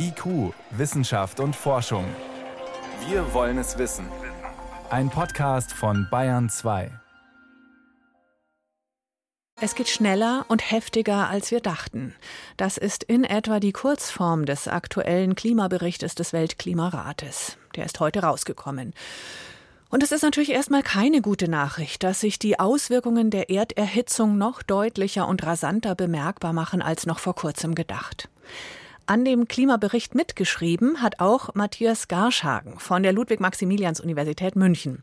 IQ, Wissenschaft und Forschung. Wir wollen es wissen. Ein Podcast von Bayern 2. Es geht schneller und heftiger, als wir dachten. Das ist in etwa die Kurzform des aktuellen Klimaberichtes des Weltklimarates. Der ist heute rausgekommen. Und es ist natürlich erstmal keine gute Nachricht, dass sich die Auswirkungen der Erderhitzung noch deutlicher und rasanter bemerkbar machen als noch vor kurzem gedacht. An dem Klimabericht mitgeschrieben hat auch Matthias Garschhagen von der Ludwig-Maximilians-Universität München.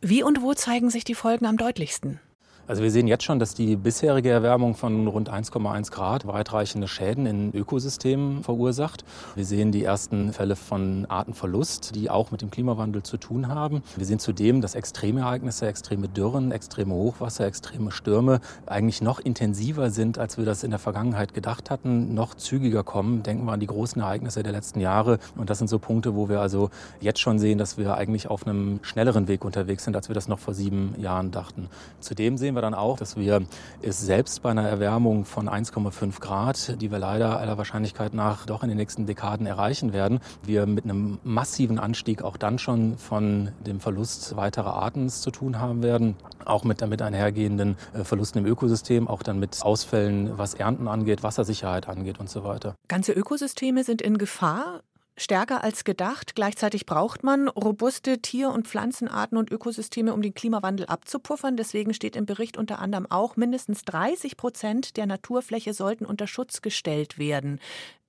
Wie und wo zeigen sich die Folgen am deutlichsten? Also wir sehen jetzt schon, dass die bisherige Erwärmung von rund 1,1 Grad weitreichende Schäden in Ökosystemen verursacht. Wir sehen die ersten Fälle von Artenverlust, die auch mit dem Klimawandel zu tun haben. Wir sehen zudem, dass extreme Ereignisse, extreme Dürren, extreme Hochwasser, extreme Stürme eigentlich noch intensiver sind, als wir das in der Vergangenheit gedacht hatten, noch zügiger kommen. Denken wir an die großen Ereignisse der letzten Jahre. Und das sind so Punkte, wo wir also jetzt schon sehen, dass wir eigentlich auf einem schnelleren Weg unterwegs sind, als wir das noch vor sieben Jahren dachten. Zudem sehen sehen wir dann auch, dass wir es selbst bei einer Erwärmung von 1,5 Grad, die wir leider aller Wahrscheinlichkeit nach doch in den nächsten Dekaden erreichen werden, wir mit einem massiven Anstieg auch dann schon von dem Verlust weiterer Arten zu tun haben werden, auch mit damit einhergehenden äh, Verlusten im Ökosystem, auch dann mit Ausfällen, was Ernten angeht, Wassersicherheit angeht und so weiter. Ganze Ökosysteme sind in Gefahr stärker als gedacht. Gleichzeitig braucht man robuste Tier- und Pflanzenarten und Ökosysteme, um den Klimawandel abzupuffern. Deswegen steht im Bericht unter anderem auch, mindestens 30 Prozent der Naturfläche sollten unter Schutz gestellt werden.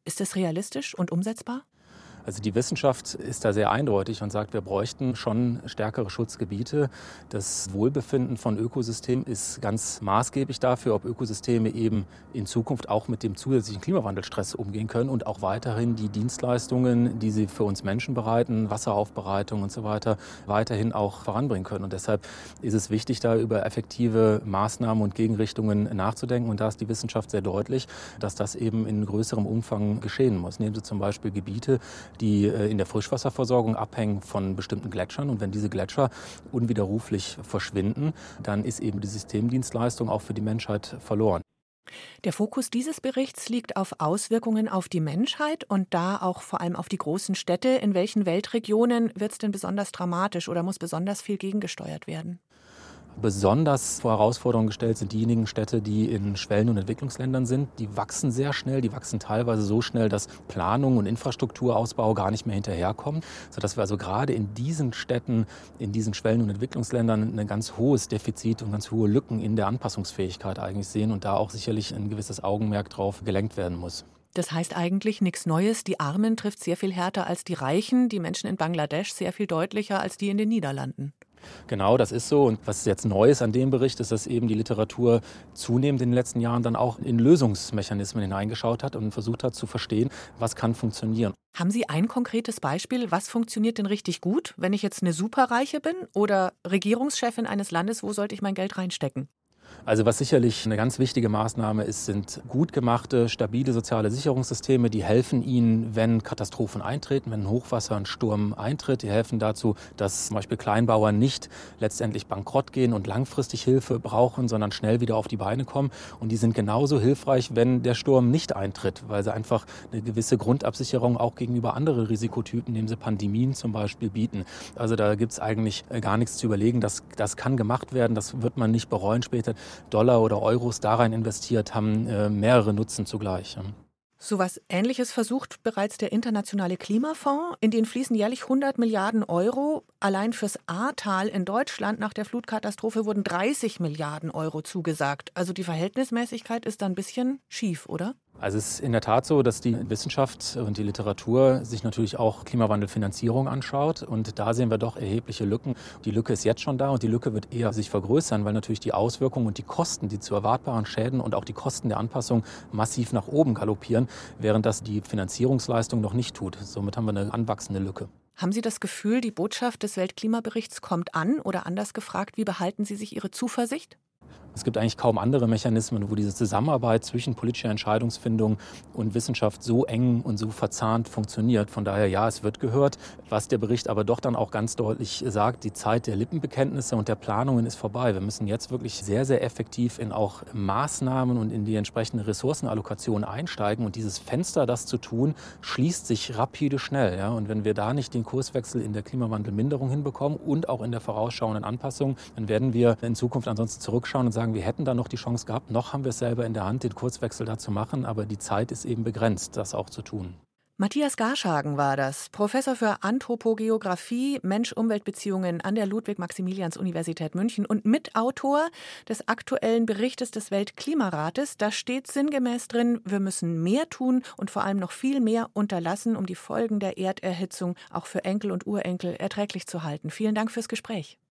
Ist das realistisch und umsetzbar? Also die Wissenschaft ist da sehr eindeutig und sagt, wir bräuchten schon stärkere Schutzgebiete. Das Wohlbefinden von Ökosystemen ist ganz maßgeblich dafür, ob Ökosysteme eben in Zukunft auch mit dem zusätzlichen Klimawandelstress umgehen können und auch weiterhin die Dienstleistungen, die sie für uns Menschen bereiten, Wasseraufbereitung und so weiter, weiterhin auch voranbringen können. Und deshalb ist es wichtig, da über effektive Maßnahmen und Gegenrichtungen nachzudenken. Und da ist die Wissenschaft sehr deutlich, dass das eben in größerem Umfang geschehen muss. Nehmen Sie zum Beispiel Gebiete, die äh, in der Frischwasserversorgung abhängen von bestimmten Gletschern. Und wenn diese Gletscher unwiderruflich verschwinden, dann ist eben die Systemdienstleistung auch für die Menschheit verloren. Der Fokus dieses Berichts liegt auf Auswirkungen auf die Menschheit und da auch vor allem auf die großen Städte. In welchen Weltregionen wird es denn besonders dramatisch oder muss besonders viel gegengesteuert werden? Besonders vor Herausforderungen gestellt sind diejenigen Städte, die in Schwellen- und Entwicklungsländern sind. Die wachsen sehr schnell, die wachsen teilweise so schnell, dass Planung und Infrastrukturausbau gar nicht mehr hinterherkommen, sodass wir also gerade in diesen Städten, in diesen Schwellen- und Entwicklungsländern ein ganz hohes Defizit und ganz hohe Lücken in der Anpassungsfähigkeit eigentlich sehen und da auch sicherlich ein gewisses Augenmerk drauf gelenkt werden muss. Das heißt eigentlich nichts Neues. Die Armen trifft sehr viel härter als die Reichen, die Menschen in Bangladesch sehr viel deutlicher als die in den Niederlanden. Genau, das ist so. Und was jetzt neu ist an dem Bericht, ist, dass eben die Literatur zunehmend in den letzten Jahren dann auch in Lösungsmechanismen hineingeschaut hat und versucht hat zu verstehen, was kann funktionieren. Haben Sie ein konkretes Beispiel? Was funktioniert denn richtig gut, wenn ich jetzt eine Superreiche bin oder Regierungschefin eines Landes? Wo sollte ich mein Geld reinstecken? Also was sicherlich eine ganz wichtige Maßnahme ist, sind gut gemachte, stabile soziale Sicherungssysteme, die helfen Ihnen, wenn Katastrophen eintreten, wenn Hochwasser, ein Sturm eintritt. Die helfen dazu, dass zum Beispiel Kleinbauern nicht letztendlich bankrott gehen und langfristig Hilfe brauchen, sondern schnell wieder auf die Beine kommen. Und die sind genauso hilfreich, wenn der Sturm nicht eintritt, weil sie einfach eine gewisse Grundabsicherung auch gegenüber anderen Risikotypen, nehmen sie Pandemien zum Beispiel, bieten. Also da gibt es eigentlich gar nichts zu überlegen. Das, das kann gemacht werden, das wird man nicht bereuen später. Dollar oder Euros da rein investiert, haben äh, mehrere Nutzen zugleich. So was Ähnliches versucht bereits der Internationale Klimafonds. In den fließen jährlich 100 Milliarden Euro. Allein fürs Ahrtal in Deutschland nach der Flutkatastrophe wurden 30 Milliarden Euro zugesagt. Also die Verhältnismäßigkeit ist da ein bisschen schief, oder? Also es ist in der Tat so, dass die Wissenschaft und die Literatur sich natürlich auch Klimawandelfinanzierung anschaut. Und da sehen wir doch erhebliche Lücken. Die Lücke ist jetzt schon da und die Lücke wird eher sich vergrößern, weil natürlich die Auswirkungen und die Kosten, die zu erwartbaren Schäden und auch die Kosten der Anpassung massiv nach oben galoppieren, während das die Finanzierungsleistung noch nicht tut. Somit haben wir eine anwachsende Lücke. Haben Sie das Gefühl, die Botschaft des Weltklimaberichts kommt an oder anders gefragt, wie behalten Sie sich Ihre Zuversicht? Es gibt eigentlich kaum andere Mechanismen, wo diese Zusammenarbeit zwischen politischer Entscheidungsfindung und Wissenschaft so eng und so verzahnt funktioniert. Von daher, ja, es wird gehört. Was der Bericht aber doch dann auch ganz deutlich sagt, die Zeit der Lippenbekenntnisse und der Planungen ist vorbei. Wir müssen jetzt wirklich sehr, sehr effektiv in auch Maßnahmen und in die entsprechende Ressourcenallokation einsteigen. Und dieses Fenster, das zu tun, schließt sich rapide schnell. Ja? Und wenn wir da nicht den Kurswechsel in der Klimawandelminderung hinbekommen und auch in der vorausschauenden Anpassung, dann werden wir in Zukunft ansonsten zurückschauen und sagen, wir hätten da noch die Chance gehabt. Noch haben wir es selber in der Hand, den Kurswechsel da zu machen. Aber die Zeit ist eben begrenzt, das auch zu tun. Matthias Garschagen war das, Professor für Anthropogeographie, Mensch-Umwelt-Beziehungen an der Ludwig-Maximilians-Universität München und Mitautor des aktuellen Berichtes des Weltklimarates. Da steht sinngemäß drin, wir müssen mehr tun und vor allem noch viel mehr unterlassen, um die Folgen der Erderhitzung auch für Enkel und Urenkel erträglich zu halten. Vielen Dank fürs Gespräch.